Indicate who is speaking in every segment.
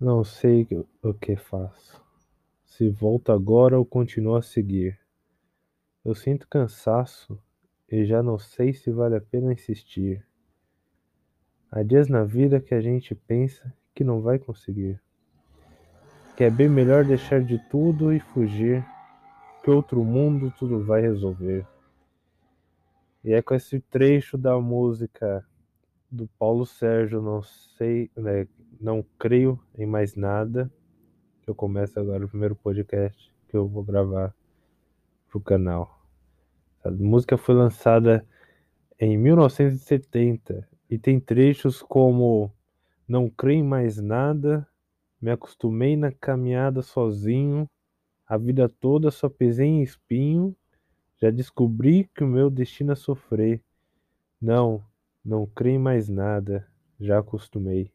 Speaker 1: Não sei o que faço. Se volto agora ou continuo a seguir. Eu sinto cansaço e já não sei se vale a pena insistir. Há dias na vida que a gente pensa que não vai conseguir. Que é bem melhor deixar de tudo e fugir, que outro mundo tudo vai resolver. E é com esse trecho da música do Paulo Sérgio, não sei, né, não creio em mais nada. Eu começo agora o primeiro podcast que eu vou gravar pro canal. A música foi lançada em 1970 e tem trechos como Não creio em mais nada, me acostumei na caminhada sozinho, a vida toda só pisei em espinho, já descobri que o meu destino é sofrer. Não, não creio em mais nada, já acostumei.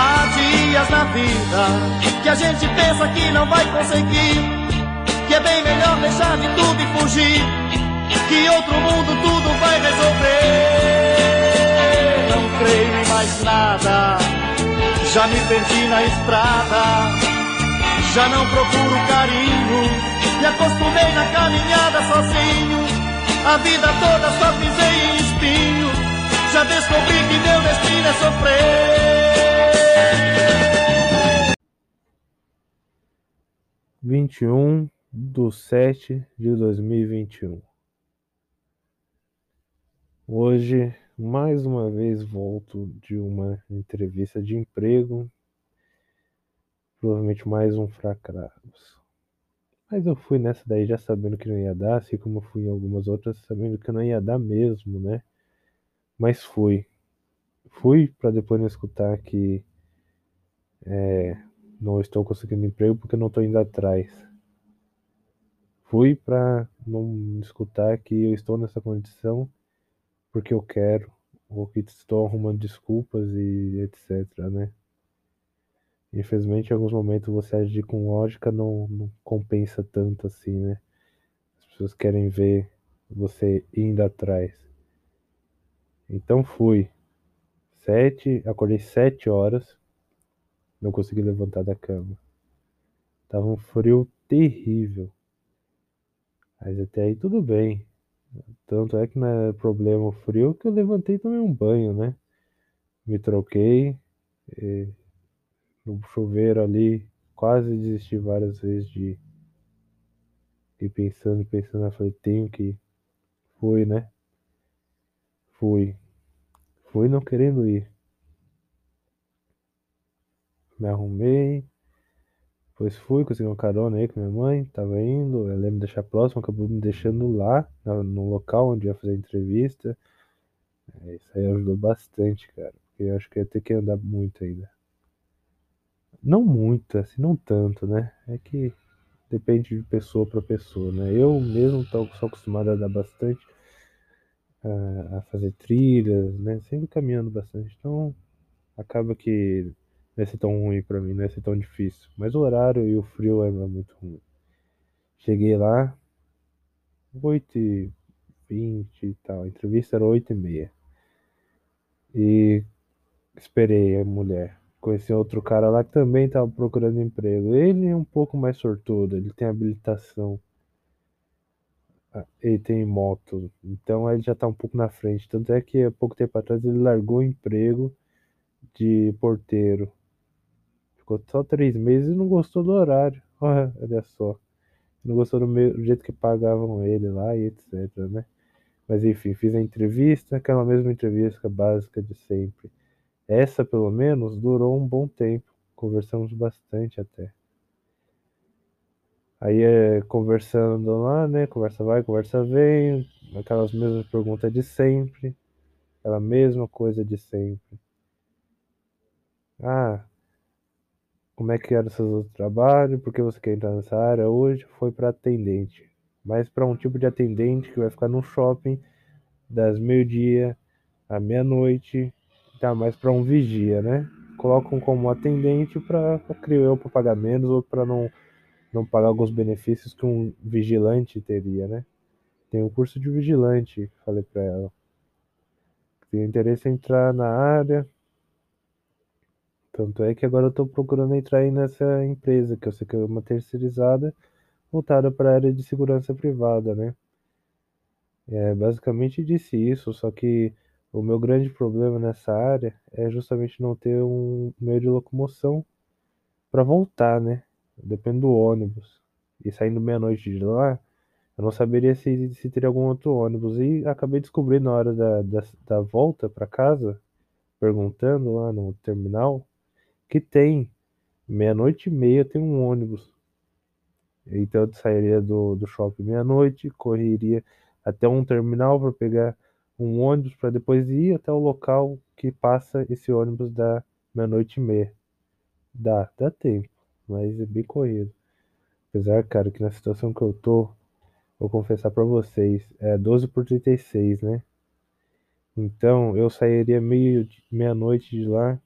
Speaker 2: Há dias na vida que a gente pensa que não vai conseguir, que é bem melhor deixar de tudo e fugir, que outro mundo tudo vai resolver. Não creio em mais nada, já me perdi na estrada, já não procuro carinho, me acostumei na caminhada sozinho, a vida toda só pisei em espinho, já descobri que meu destino é sofrer.
Speaker 1: 21 de 7 de 2021. Hoje, mais uma vez, volto de uma entrevista de emprego. Provavelmente mais um fracasso. Mas eu fui nessa daí já sabendo que não ia dar, assim como fui em algumas outras sabendo que não ia dar mesmo, né? Mas fui. Fui para depois não escutar que é, não estou conseguindo emprego porque não estou indo atrás. Fui para não escutar que eu estou nessa condição porque eu quero, ou que estou arrumando desculpas e etc, né? Infelizmente, em alguns momentos você agir com lógica não, não compensa tanto assim, né? As pessoas querem ver você indo atrás. Então fui. Sete, acordei sete horas, não consegui levantar da cama. Tava um frio terrível. Mas até aí tudo bem. Tanto é que não é problema o frio que eu levantei e tomei um banho, né? Me troquei. no chuveiro ali, quase desisti várias vezes de ir pensando, pensando, eu falei, tenho que ir. Fui, né? Fui. Fui não querendo ir. Me arrumei. Depois fui, consegui uma carona aí com minha mãe, tava indo, ela ia me deixar próximo, acabou me deixando lá, no local onde ia fazer a entrevista. É, isso aí ajudou bastante, cara, porque eu acho que ia ter que andar muito ainda. Não muito, assim, não tanto, né? É que depende de pessoa para pessoa, né? Eu mesmo tô, sou acostumado a andar bastante, a fazer trilhas, né? Sempre caminhando bastante, então acaba que não ia ser tão ruim para mim, não ia ser tão difícil. Mas o horário e o frio é muito ruim. Cheguei lá, 8h20 e tal. A entrevista era 8h30. E esperei a mulher. Conheci outro cara lá que também estava procurando emprego. Ele é um pouco mais sortudo, ele tem habilitação. Ah, ele tem moto, então ele já está um pouco na frente. Tanto é que há pouco tempo atrás ele largou o emprego de porteiro Ficou só três meses e não gostou do horário. Olha só. Não gostou do, meu, do jeito que pagavam ele lá e etc, né? Mas enfim, fiz a entrevista, aquela mesma entrevista básica de sempre. Essa, pelo menos, durou um bom tempo. Conversamos bastante até. Aí é conversando lá, né? Conversa vai, conversa vem, aquelas mesmas perguntas de sempre, aquela mesma coisa de sempre. Ah, como é que era o seu outro trabalho, por que você quer entrar nessa área hoje, foi para atendente. Mas para um tipo de atendente que vai ficar no shopping das meio-dia à meia-noite, tá mais para um vigia, né? Colocam como atendente para criar para pagar menos ou para não não pagar alguns benefícios que um vigilante teria, né? Tem um curso de vigilante, falei para ela. Tem interesse em entrar na área, Tanto é que agora eu tô procurando entrar aí nessa empresa, que eu sei que é uma terceirizada, voltada para a área de segurança privada, né? É, basicamente disse isso, só que o meu grande problema nessa área é justamente não ter um meio de locomoção para voltar, né? Depende do ônibus. E saindo meia-noite de lá, eu não saberia se, se teria algum outro ônibus. E acabei descobrindo na hora da, da, da volta para casa, perguntando lá no terminal, que tem. Meia-noite e meia tem um ônibus. Então eu sairia do, do shopping meia-noite, correria até um terminal para pegar um ônibus para depois ir até o local que passa esse ônibus da meia-noite e meia. Dá, dá tempo, mas é bem corrido. Apesar, cara, que na situação que eu tô, vou confessar para vocês, é 12 por 36, né? Então eu sairia meio meia-noite de lá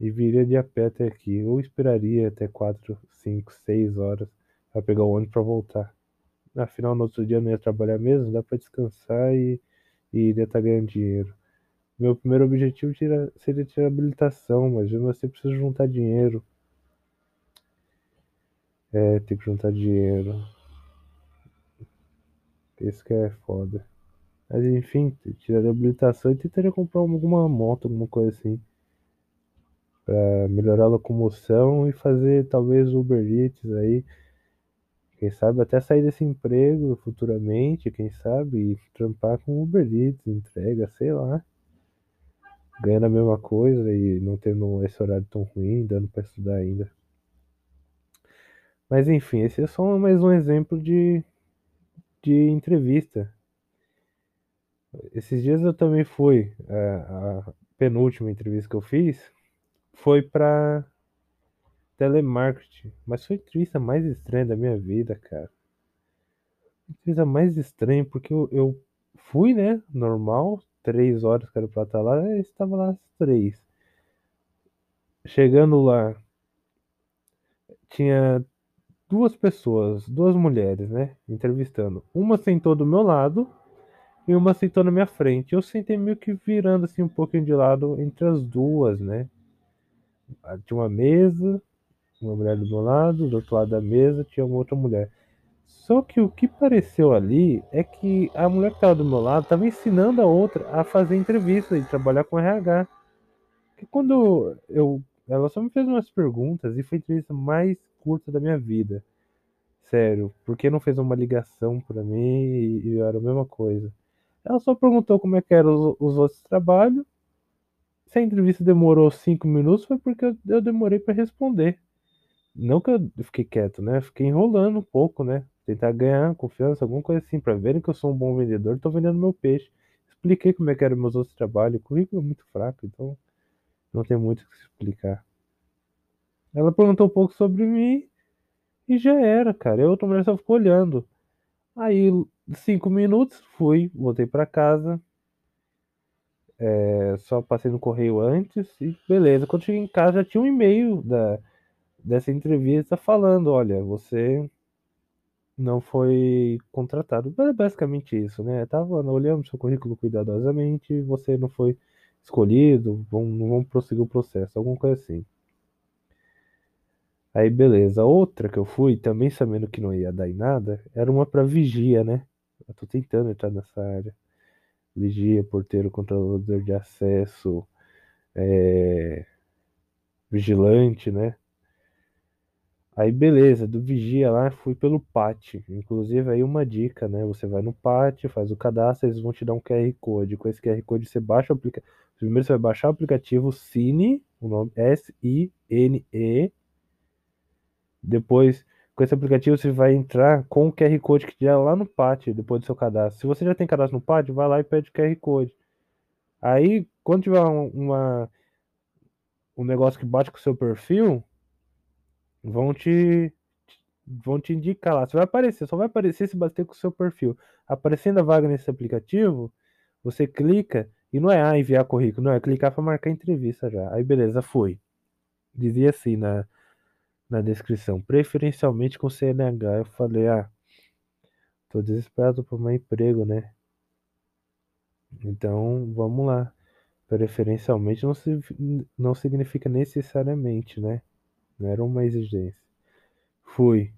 Speaker 1: e viria de a pé até aqui. Ou esperaria até 4, 5, 6 horas para pegar o ônibus para voltar. Afinal, no outro dia não ia trabalhar mesmo, dá para descansar e, e iria estar tá ganhando dinheiro. Meu primeiro objetivo seria tirar habilitação, mas eu assim preciso juntar dinheiro. É, tem que juntar dinheiro. Isso que é foda. Mas enfim, tirar a habilitação e tentaria comprar alguma moto, alguma coisa assim. Pra melhorar a locomoção e fazer talvez Uber Eats aí. Quem sabe até sair desse emprego futuramente, quem sabe, e trampar com Uber Eats, entrega, sei lá. Ganhando a mesma coisa e não tendo esse horário tão ruim, dando para estudar ainda. Mas enfim, esse é só mais um exemplo de, de entrevista. Esses dias eu também fui, a, é, a penúltima entrevista que eu fiz foi para telemarketing. Mas foi a entrevista mais estranha da minha vida, cara. A entrevista mais estranha, porque eu, eu fui, né? Normal, três horas que era pra estar lá, eu estava lá às três. Chegando lá, tinha duas pessoas, duas mulheres, né? Entrevistando. Uma sentou do meu lado e uma sentou na minha frente. Eu sentei meio que virando assim um pouquinho de lado entre as duas, né? Tinha uma mesa, uma mulher do meu lado, do outro lado da mesa tinha uma outra mulher. Só que o que pareceu ali é que a mulher que estava do meu lado estava ensinando a outra a fazer entrevista e trabalhar com RH. Que quando eu. Ela só me fez umas perguntas e foi a entrevista mais curta da minha vida. Sério, porque não fez uma ligação para mim e, e, era a mesma coisa. Ela só perguntou como é que eram os, os outros trabalhos. Se a entrevista demorou cinco minutos, foi porque eu, eu demorei para responder. Não que eu fiquei quieto, né? Fiquei enrolando um pouco, né? Tentar ganhar confiança, alguma coisa assim, para verem que eu sou um bom vendedor, tô vendendo meu peixe. Expliquei como é que eram meus outros trabalhos, o currículo é muito fraco, então não tem muito o que explicar. Ela perguntou um pouco sobre mim e já era, cara. Eu outra mulher só ficou olhando. Aí, cinco minutos, fui, voltei para casa. É, só passei no correio antes e beleza. Quando cheguei em casa já tinha um e-mail da, dessa entrevista falando, olha, você não foi contratado. É basicamente isso, né? Tava olhando seu currículo cuidadosamente, você não foi escolhido, vão, não vão prosseguir o processo, alguma coisa assim. Aí beleza, outra que eu fui, também sabendo que não ia dar em nada, era uma para vigia, né? Eu tô tentando entrar nessa área. Vigia, porteiro, controlador de acesso, é... vigilante, né? Aí beleza, do vigia lá fui pelo PAT. Inclusive aí uma dica, né? Você vai no PAT, faz o cadastro, eles vão te dar um QR Code. Com esse QR Code você baixa o aplicativo. Primeiro você vai baixar o aplicativo Cine, o nome S-I-N-E. Depois, com esse aplicativo você vai entrar com o QR Code que já é lá no PAT, depois do seu cadastro. Se você já tem cadastro no PAT, vai lá e pede o QR Code. Aí, quando tiver uma, um negócio que bate com o seu perfil, vão te vão te indicar lá. Você vai aparecer, só vai aparecer se bater com o seu perfil. Aparecendo a vaga nesse aplicativo, você clica e não é ah, enviar currículo, não, é clicar para marcar entrevista já. Aí beleza, foi. Dizia assim na, na descrição, preferencialmente com CNH. Eu falei, ah, tô desesperado por um emprego, né? Então, vamos lá. Preferencialmente não, se, não significa necessariamente, né? Não era uma exigência. Fui.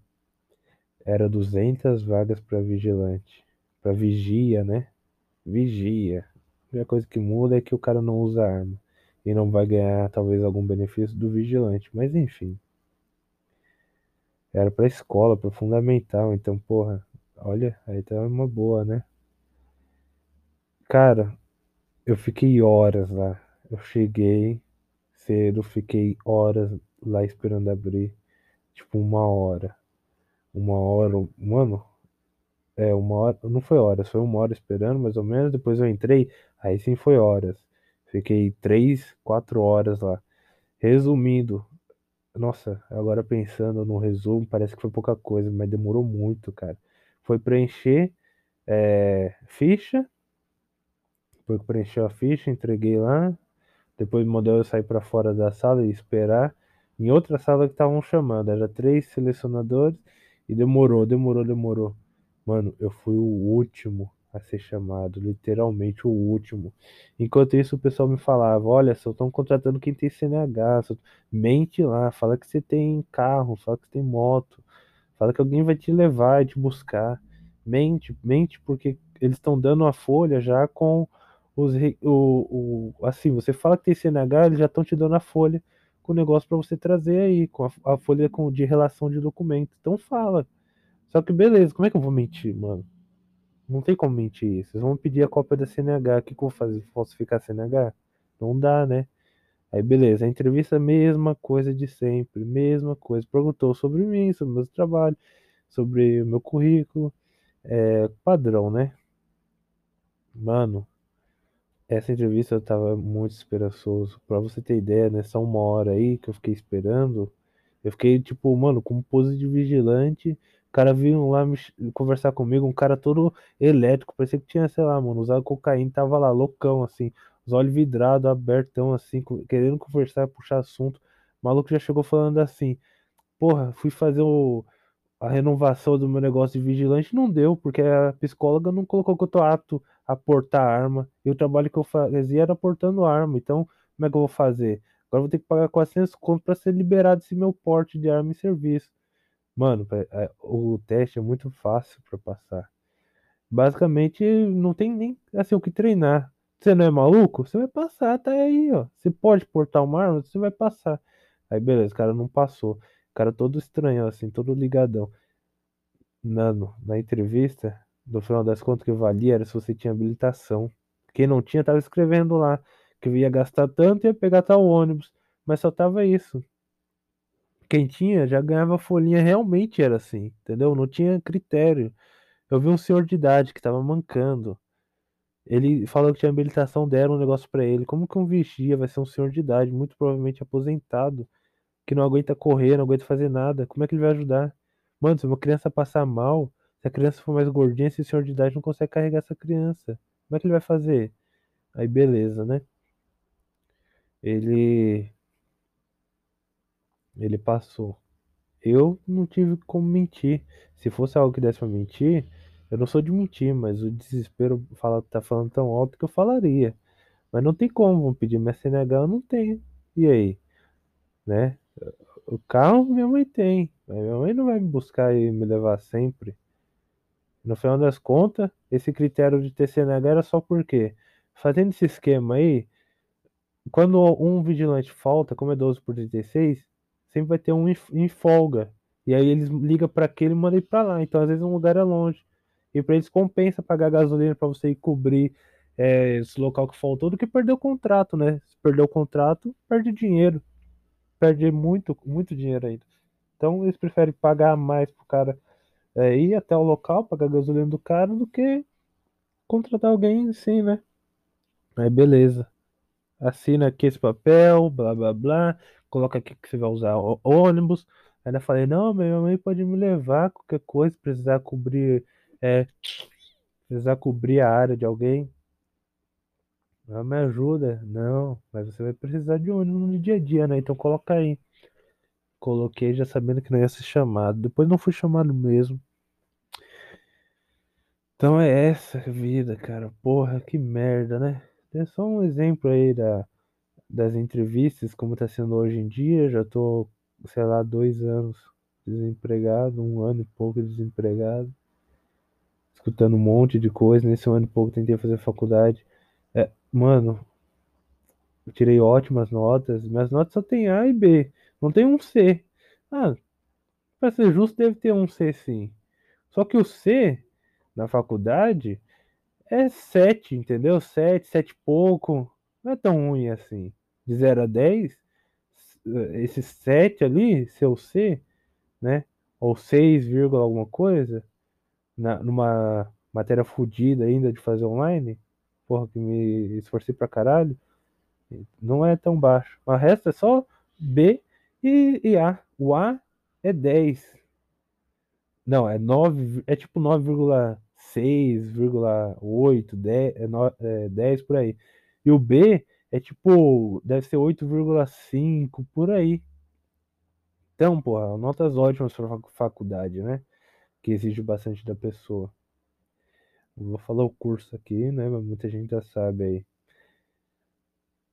Speaker 1: Era 200 vagas para vigilante. Para vigia, né? Vigia. A coisa que muda é que o cara não usa arma. E não vai ganhar, talvez, algum benefício do vigilante. Mas enfim. Era pra escola, pra fundamental. Então, porra, olha, aí tá uma boa, né? Cara, eu fiquei horas lá. Eu cheguei cedo, fiquei horas lá esperando abrir. Tipo, uma hora. Uma hora, mano. É, uma hora. Não foi horas, foi uma hora esperando, mais ou menos. Depois eu entrei, aí sim foi horas. Fiquei três, quatro horas lá. Resumindo, nossa, agora pensando no resumo, parece que foi pouca coisa, mas demorou muito, cara. Foi preencher é, ficha, foi preencher a ficha, entreguei lá. Depois mandou eu sair para fora da sala e esperar. Em outra sala que estavam chamando, era três selecionadores e demorou, demorou, demorou. Mano, eu fui o último a ser chamado, literalmente o último. Enquanto isso, o pessoal me falava: Olha, só estão contratando quem tem CNH, só... mente lá, fala que você tem carro, fala que tem moto, fala que alguém vai te levar e te buscar. Mente, mente, porque eles estão dando a folha já com os. O, o, assim, você fala que tem CNH, eles já estão te dando a folha com o negócio para você trazer aí, com a, a folha com, de relação de documento. Então fala. Só que beleza, como é que eu vou mentir, mano? Não tem como mentir isso. Vocês vão pedir a cópia da CNH. O que, que eu vou fazer? Falsificar a CNH? Não dá, né? Aí beleza, a entrevista, mesma coisa de sempre, mesma coisa. Perguntou sobre mim, sobre o meu trabalho, sobre o meu currículo. É, padrão, né? Mano, essa entrevista eu tava muito esperançoso. Pra você ter ideia, nessa uma hora aí que eu fiquei esperando, eu fiquei tipo, mano, com pose de vigilante cara veio lá conversar comigo, um cara todo elétrico, parecia que tinha, sei lá, mano, usado cocaína, tava lá, loucão, assim, os olhos vidrados, abertão, assim, querendo conversar, puxar assunto. O maluco já chegou falando assim, porra, fui fazer o, a renovação do meu negócio de vigilante, não deu, porque a psicóloga não colocou que eu tô apto a portar arma, e o trabalho que eu fazia era portando arma, então, como é que eu vou fazer? Agora eu vou ter que pagar 400 conto para ser liberado esse meu porte de arma e serviço. Mano, é, o teste é muito fácil para passar. Basicamente, não tem nem assim o que treinar. Você não é maluco? Você vai passar, tá aí, ó. Você pode portar uma arma, você vai passar. Aí beleza, o cara não passou. O cara todo estranho, assim, todo ligadão. Mano, na entrevista, no final das contas, o que valia era se você tinha habilitação. Quem não tinha, tava escrevendo lá que ia gastar tanto e ia pegar tal ônibus. Mas só tava isso quem tinha já ganhava folhinha, realmente era assim, entendeu? Não tinha critério. Eu vi um senhor de idade que tava mancando. Ele falou que tinha habilitação, deram um negócio para ele. Como que um vigia vai ser um senhor de idade, muito provavelmente aposentado, que não aguenta correr, não aguenta fazer nada? Como é que ele vai ajudar? Mano, se uma criança passar mal, se a criança for mais gordinha, esse senhor de idade não consegue carregar essa criança. Como é que ele vai fazer? Aí beleza, né? Ele ele passou. Eu não tive como mentir. Se fosse algo que desse pra mentir, eu não sou de mentir, mas o desespero fala, tá falando tão alto que eu falaria. Mas não tem como, vão pedir minha CNH, eu não tenho. E aí? Né? O carro minha mãe tem. Mas minha mãe não vai me buscar e me levar sempre. No final das contas, esse critério de ter CNH era só porque, fazendo esse esquema aí, quando um vigilante falta, como é 12 por 36, sempre vai ter um em folga. E aí eles ligam para aquele e mandam ir para lá. Então às vezes um lugar é longe. E para eles compensa pagar gasolina para você ir cobrir é, esse local que faltou do que perder o contrato, né? Se perder o contrato, perde dinheiro. Perde muito, muito dinheiro ainda. Então eles preferem pagar mais pro cara é, ir até o local, pagar gasolina do cara, do que contratar alguém assim, né? Aí beleza. Assina aqui esse papel, blá blá blá coloca aqui que você vai usar ônibus. Ainda falei, não, minha mãe pode me levar, qualquer coisa, precisar cobrir, é, precisar cobrir a área de alguém. Ela me ajuda. Não, mas você vai precisar de ônibus no dia a dia, né? Então coloca aí. Coloquei já sabendo que não ia ser chamado. Depois não fui chamado mesmo. Então é essa vida, cara. Porra, que merda, né? é só um exemplo aí da, das entrevistas, como está sendo hoje em dia. Já tô, sei lá, dois anos desempregado, um ano e pouco desempregado, escutando um monte de coisa. Nesse ano e pouco tentei fazer faculdade. É, mano, eu tirei ótimas notas. Minhas notas só tem A e B, não tem um C. Ah, para ser justo, deve ter um C sim. Só que o C na faculdade é 7, entendeu? 7, 7 e pouco. Não é tão ruim assim. De 0 a 10, esse 7 ali, seu C, né? Ou 6, alguma coisa, na, numa matéria fodida ainda de fazer online, porra, que me esforcei pra caralho, não é tão baixo. O resto é só B e, e A. O A é 10. Não, é 9, é tipo 9,6,8, 10, é, é 10 por aí. E o B é tipo, deve ser 8,5 por aí. Então, porra, notas ótimas para faculdade, né? Que exige bastante da pessoa. Eu vou falar o curso aqui, né? Mas muita gente já sabe aí.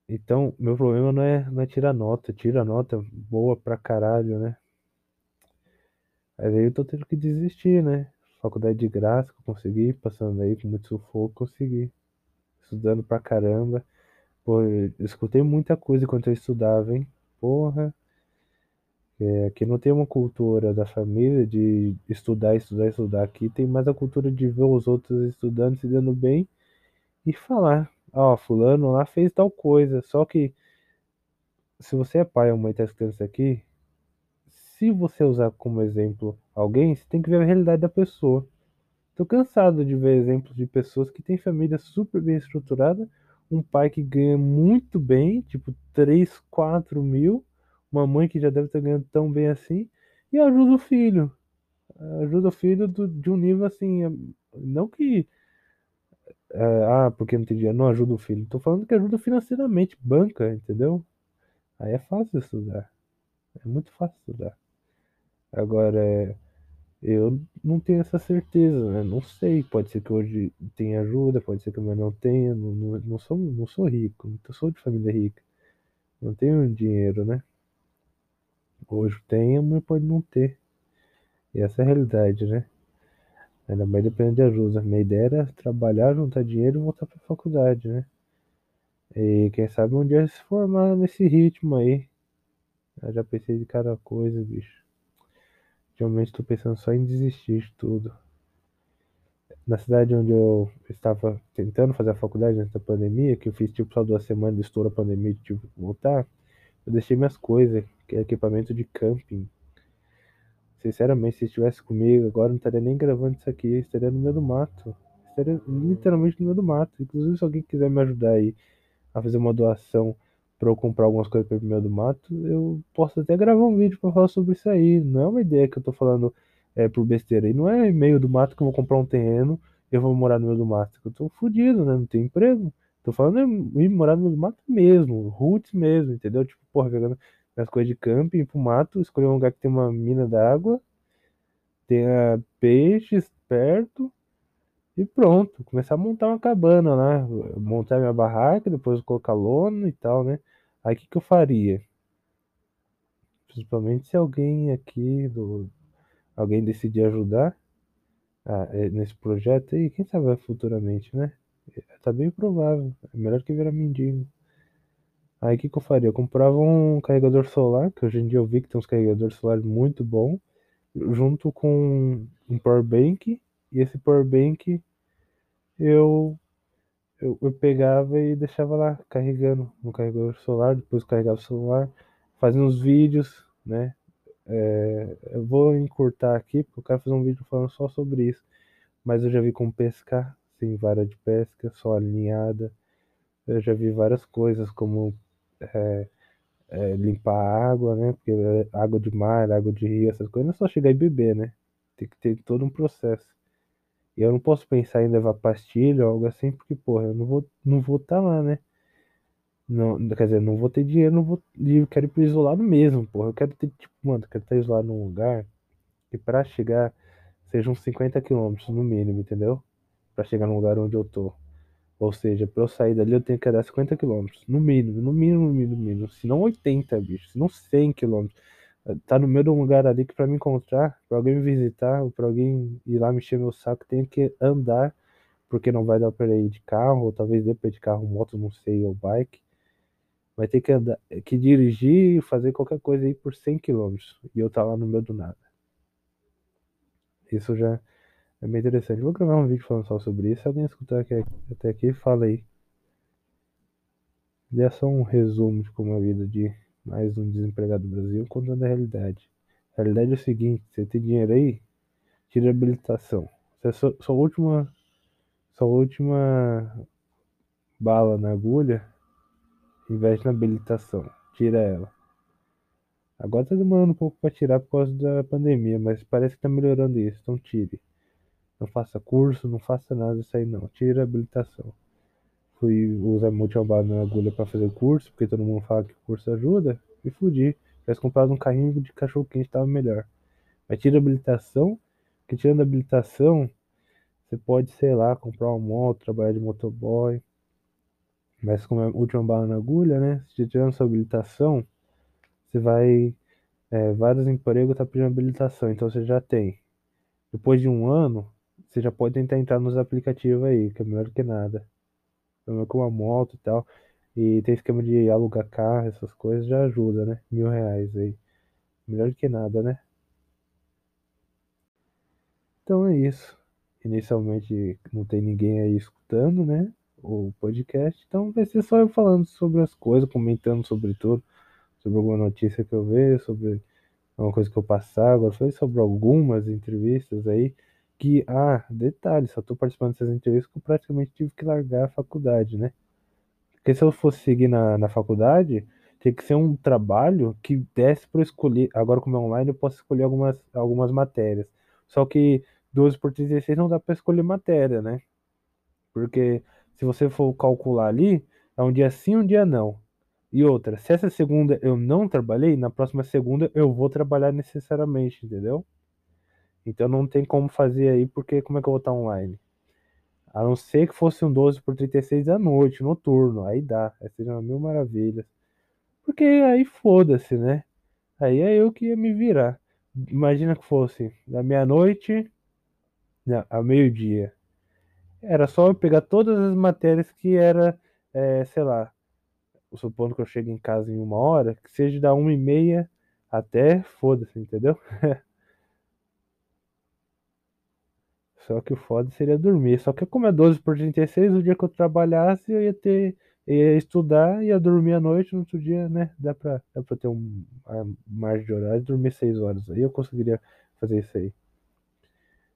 Speaker 1: Então, meu problema não é, não é tirar nota. Tira nota boa pra caralho, né? Mas aí eu tô tendo que desistir, né? Faculdade de graça consegui, passando aí com muito sufoco, consegui. Estudando pra caramba. Pô, eu escutei muita coisa enquanto eu estudava, hein? Porra. É, aqui não tem uma cultura da família de estudar, estudar, estudar. Aqui tem mais a cultura de ver os outros estudando, se dando bem e falar. Ó, fulano lá fez tal coisa. Só que se você é pai ou mãe tá escutando isso aqui, se você usar como exemplo alguém, você tem que ver a realidade da pessoa. Tô cansado de ver exemplos de pessoas que têm família super bem estruturada, um pai que ganha muito bem, tipo 3, 4 mil, uma mãe que já deve estar ganhando tão bem assim, e ajuda o filho. Ajuda o filho do, de um nível assim. Não que. É, ah, porque não tem dinheiro, não ajuda o filho. Tô falando que ajuda financeiramente, banca, entendeu? Aí é fácil estudar. É muito fácil estudar. Agora, eu não tenho essa certeza, né? Não sei. Pode ser que hoje tenha ajuda, pode ser que amanhã não tenha. Não, não, não, sou, não sou rico, não sou de família rica. Não tenho dinheiro, né? Hoje tem, amanhã pode não ter. E essa é a realidade, né? Ainda mais depende de ajuda. Minha ideia era trabalhar, juntar dinheiro e voltar pra faculdade, né? E quem sabe um dia se formar nesse ritmo aí. Eu já pensei de cada coisa, bicho. Ultimamente estou pensando só em desistir de tudo. Na cidade onde eu estava tentando fazer a faculdade antes da pandemia, que eu fiz tipo só duas semanas de estouro a pandemia e tive que voltar, eu deixei minhas coisas, que é equipamento de camping. Sinceramente, se estivesse comigo agora, não estaria nem gravando isso aqui, estaria no meio do mato. Estaria literalmente no meio do mato. Inclusive, se alguém quiser me ajudar aí a fazer uma doação para eu comprar algumas coisas para o meio do mato, eu posso até gravar um vídeo para falar sobre isso aí. Não é uma ideia que eu tô falando é, por besteira. E não é meio do mato que eu vou comprar um terreno e eu vou morar no meio do mato. Eu tô fudido, né? Não tenho emprego. Tô falando em ir morar no meio do mato mesmo, roots mesmo, entendeu? Tipo, porra, pegando as coisas de camping, pro mato, escolher um lugar que tem uma mina d'água, tenha peixes perto e pronto. Começar a montar uma cabana lá, montar minha barraca, depois colocar lona e tal, né? Aí o que, que eu faria? Principalmente se alguém aqui do. Alguém decidir ajudar ah, nesse projeto aí, quem sabe futuramente, né? Tá bem provável. É melhor que virar mendigo. Aí o que, que eu faria? Eu comprava um carregador solar, que hoje em dia eu vi que tem uns carregadores solares muito bons, junto com um power bank, e esse power bank eu, eu, eu pegava e deixava lá carregando no carregador solar, depois carregava o celular, fazia uns vídeos, né? É, eu vou encurtar aqui, porque eu quero fazer um vídeo falando só sobre isso. Mas eu já vi como pescar, sem vara de pesca, só alinhada. Eu já vi várias coisas, como é, é, limpar a água, né? Porque é água de mar, água de rio, essas coisas, não é só chegar e beber, né? Tem que ter todo um processo. E eu não posso pensar em levar pastilha ou algo assim, porque, porra, eu não vou não vou estar tá lá, né? Não, quer dizer, não vou ter dinheiro, não vou, eu quero ir pro isolado mesmo, porra. Eu quero ter, tipo, mano, eu quero estar isolado num lugar que pra chegar sejam uns 50 quilômetros no mínimo, entendeu? Pra chegar no lugar onde eu tô. Ou seja, pra eu sair dali eu tenho que andar 50 km. No mínimo, no mínimo, no mínimo, no mínimo. Se não 80, bicho. Se não 100 km. Tá no meio de um lugar ali que pra me encontrar, pra alguém me visitar, ou pra alguém ir lá mexer meu saco, tem que andar. Porque não vai dar pra ir de carro, ou talvez dê ir de carro, moto, não sei, ou bike. Vai ter que andar, que dirigir fazer qualquer coisa aí por 100 km. E eu tá lá no meio do nada. Isso já é bem interessante. Vou gravar um vídeo falando só sobre isso. Se alguém escutar aqui, até aqui, fala aí. É só um resumo de como é a vida de mais um desempregado do Brasil, contando a realidade. A realidade é o seguinte: você tem dinheiro aí, tira habilitação. Você é sua, sua última, sua última bala na agulha, investe na habilitação, tira ela. Agora tá demorando um pouco para tirar por causa da pandemia, mas parece que tá melhorando isso, então tire. Não faça curso, não faça nada disso aí não. Tira a habilitação. Fui usar multiabado na agulha para fazer curso, porque todo mundo fala que o curso ajuda, e fudi. Tivesse comprado um carrinho de cachorro quente tava melhor. Mas tira a habilitação, que tirando a habilitação, você pode, sei lá, comprar uma moto, trabalhar de motoboy. Mas como é última bala na agulha, né? Se tirando sua habilitação, você vai. É, vários empregos tá pedindo habilitação, então você já tem. Depois de um ano, você já pode tentar entrar nos aplicativos aí, que é melhor que nada. Melhor com uma moto e tal. E tem esquema de alugar carro, essas coisas já ajuda, né? Mil reais aí. Melhor que nada, né? Então é isso. Inicialmente não tem ninguém aí escutando, né? O podcast. Então vai ser só eu falando sobre as coisas, comentando sobre tudo. Sobre alguma notícia que eu vejo, sobre alguma coisa que eu passar. Agora foi sobre algumas entrevistas aí que, ah, detalhe, só tô participando dessas entrevistas que eu praticamente tive que largar a faculdade, né? Porque se eu fosse seguir na, na faculdade, tinha que ser um trabalho que desse para escolher. Agora, como é online, eu posso escolher algumas, algumas matérias. Só que 12 por 36 não dá para escolher matéria, né? Porque se você for calcular ali, é um dia sim, um dia não. E outra, se essa segunda eu não trabalhei, na próxima segunda eu vou trabalhar necessariamente, entendeu? Então não tem como fazer aí, porque como é que eu vou estar online? A não ser que fosse um 12 por 36 à noite, noturno, aí dá, aí seria mil maravilhas. Porque aí foda-se, né? Aí é eu que ia me virar. Imagina que fosse da meia-noite a meio-dia. Era só eu pegar todas as matérias que era, é, sei lá, supondo que eu chegue em casa em uma hora, que seja da uma e meia até foda-se, entendeu? Só que o foda seria dormir. Só que como é 12 por 36, o dia que eu trabalhasse, eu ia ter. ia estudar, ia dormir à noite, no outro dia, né? Dá pra, dá pra ter um, uma margem de horário, dormir 6 horas. Aí eu conseguiria fazer isso aí.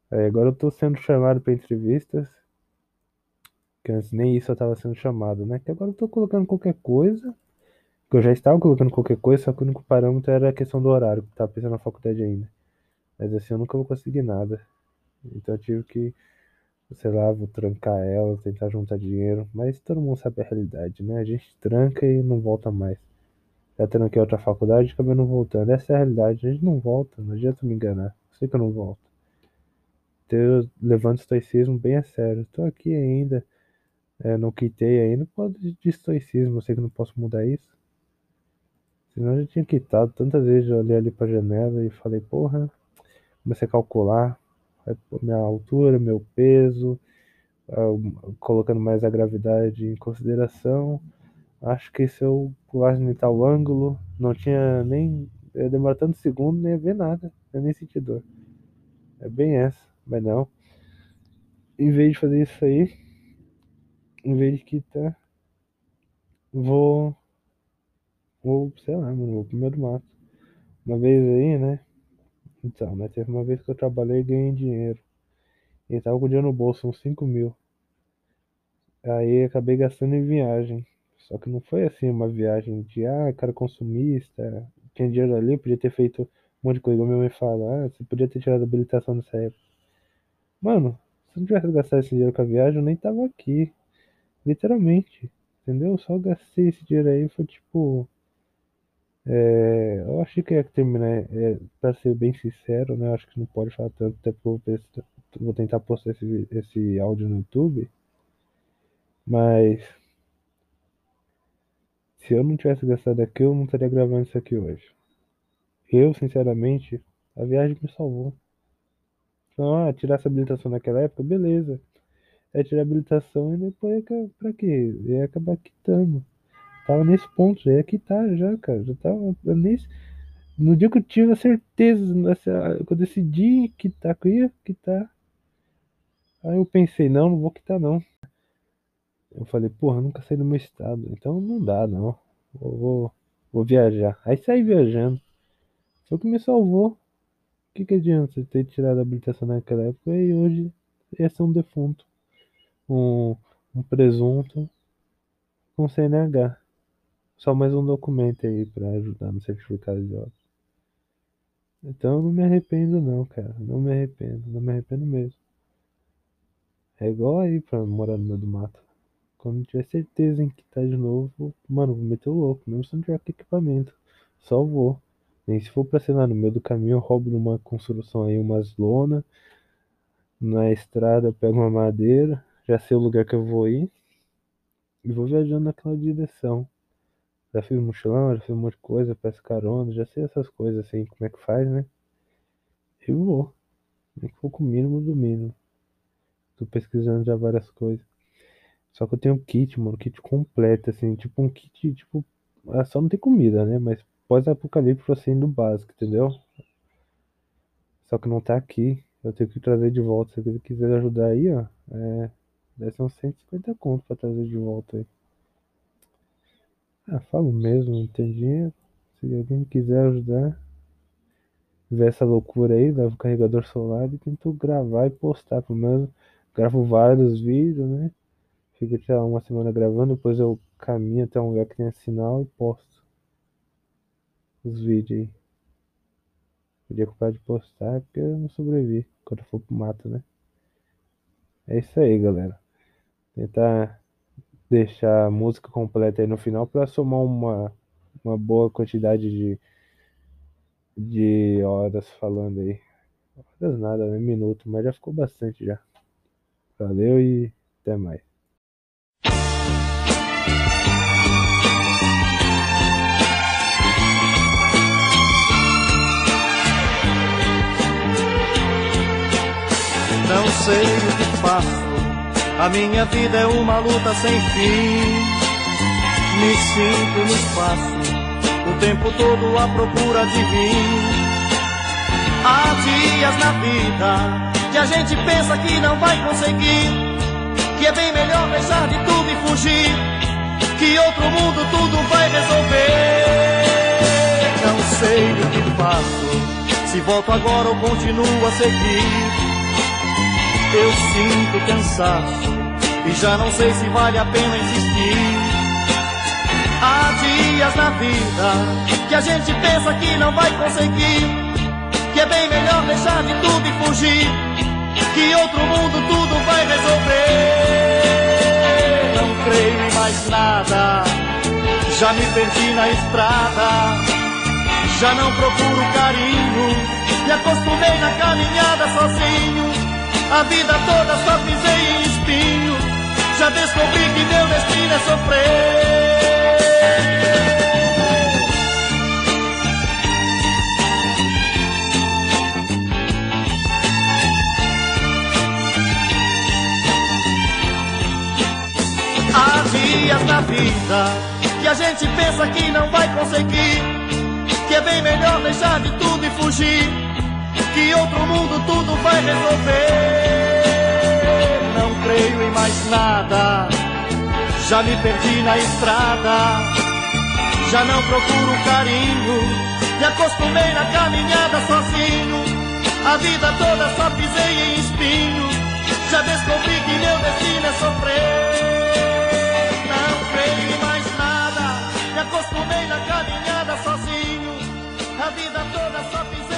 Speaker 1: aí agora eu tô sendo chamado pra entrevistas. Que antes nem isso eu tava sendo chamado, né? Que agora eu tô colocando qualquer coisa. Eu já estava colocando qualquer coisa, só que o único parâmetro era a questão do horário, que tava pensando na faculdade ainda. Mas assim eu nunca vou conseguir nada. Então eu tive que, sei lá, vou trancar ela, tentar juntar dinheiro. Mas todo mundo sabe a realidade, né? A gente tranca e não volta mais. Já tranquei outra faculdade e acabei não voltando. Essa é a realidade. A gente não volta, não adianta me enganar. Eu sei que eu não volto. Então eu levanto o estoicismo bem a sério. Estou aqui ainda, é, não quitei ainda. Pode de estoicismo, eu sei que não posso mudar isso. Senão eu já tinha quitado. Tantas vezes eu olhei ali pra janela e falei, porra, comecei a calcular minha altura, meu peso, colocando mais a gravidade em consideração. Acho que se eu pulasse em tal ângulo, não tinha nem. Ia demorar tanto segundo, nem ia ver nada, eu nem sentir dor. É bem essa, mas não. Em vez de fazer isso aí, em vez de quitar, vou. Vou, sei lá, mano, vou pro meio do mato. Uma vez aí, né? Então, né? Teve uma vez que eu trabalhei e ganhei dinheiro. E tava com dinheiro no bolso, uns 5 mil. Aí acabei gastando em viagem. Só que não foi assim uma viagem de, ah, cara consumista, tinha dinheiro ali, podia ter feito um monte de coisa. Igual minha mãe fala, ah, você podia ter tirado habilitação nessa época. Mano, se eu não tivesse gastado esse dinheiro com a viagem, eu nem tava aqui. Literalmente. Entendeu? Eu só gastei esse dinheiro aí, foi tipo. É, eu achei que ia terminar, é, pra ser bem sincero, né? Eu acho que não pode falar tanto, até porque eu vou, tentar postar esse, esse áudio no YouTube. Mas se eu não tivesse gastado aquilo, eu não estaria gravando isso aqui hoje. Eu, sinceramente, a viagem me salvou. Então, ah, tirar essa habilitação naquela época, beleza. É tirar a habilitação e depois pra quê? Ia acabar quitando. Tava nesse ponto, já ia quitar já, cara. Já tava nesse. No dia que eu tive a certeza, nessa, que eu decidi que eu ia quitar. Aí eu pensei, não, não vou quitar não. Eu falei, porra, nunca saí do meu estado, então não dá não. Vou, vou, vou viajar. Aí saí viajando. Foi o que me salvou. O que, que adianta você ter tirado a habilitação naquela época e hoje ia ser um defunto. Um, um presunto com CNH. Só mais um documento aí para ajudar no certificado de óbito. Então eu não me arrependo não, cara. Não me arrependo. Não me arrependo mesmo. É igual aí pra morar no meio do mato. Quando tiver certeza em que tá de novo, mano, vou meter o louco. Mesmo se não tiver equipamento. Só vou. Nem se for pra, sei lá, no meio do caminho eu roubo numa construção aí umas lona. Na estrada eu pego uma madeira. Já sei o lugar que eu vou ir. E vou viajando naquela direção. Já fiz mochilão, já fiz um monte de coisa, peço carona, já sei essas coisas assim, como é que faz, né? Eu vou. Nem que for com o mínimo do mínimo. Tô pesquisando já várias coisas. Só que eu tenho um kit, mano, kit completo, assim, tipo um kit, tipo. Ah, só não tem comida, né? Mas pós-apocalipse assim do básico, entendeu? Só que não tá aqui. Eu tenho que trazer de volta. Se você quiser ajudar aí, ó. É. Deve ser uns 150 conto pra trazer de volta aí. Ah, falo mesmo, não tem dinheiro. Se alguém quiser ajudar, ver essa loucura aí, leva o carregador solar e tento gravar e postar. Pelo menos gravo vários vídeos, né? Fico até uma semana gravando, depois eu caminho até um lugar que tenha sinal e posto os vídeos aí. Podia ocupar de postar porque eu não sobrevivi quando eu for pro mato, né? É isso aí, galera. Tentar deixar a música completa aí no final para somar uma, uma boa quantidade de, de horas falando aí. Horas nada, né? Minuto, mas já ficou bastante já. Valeu e até mais.
Speaker 2: Não sei o que faço, a minha vida é uma luta sem fim. Me sinto no espaço, o tempo todo à procura de mim. Há dias na vida que a gente pensa que não vai conseguir, que é bem melhor deixar de tudo e fugir, que outro mundo tudo vai resolver. Não sei o que faço, se volto agora ou continuo a seguir. Eu sinto cansaço e já não sei se vale a pena insistir. Há dias na vida que a gente pensa que não vai conseguir, que é bem melhor deixar de tudo e fugir, que outro mundo tudo vai resolver. Não creio em mais nada, já me perdi na estrada, já não procuro carinho, me acostumei na caminhada sozinho. A vida toda só pisei em espinho. Já descobri que meu destino é sofrer. Há dias na vida que a gente pensa que não vai conseguir. Que é bem melhor deixar de tudo e fugir que outro mundo tudo vai resolver. Não creio em mais nada, já me perdi na estrada, já não procuro carinho. Me acostumei na caminhada sozinho, a vida toda só pisei em espinho. Já descobri que meu destino é sofrer. Não creio em mais nada, me acostumei na caminhada sozinho, a vida toda só pisei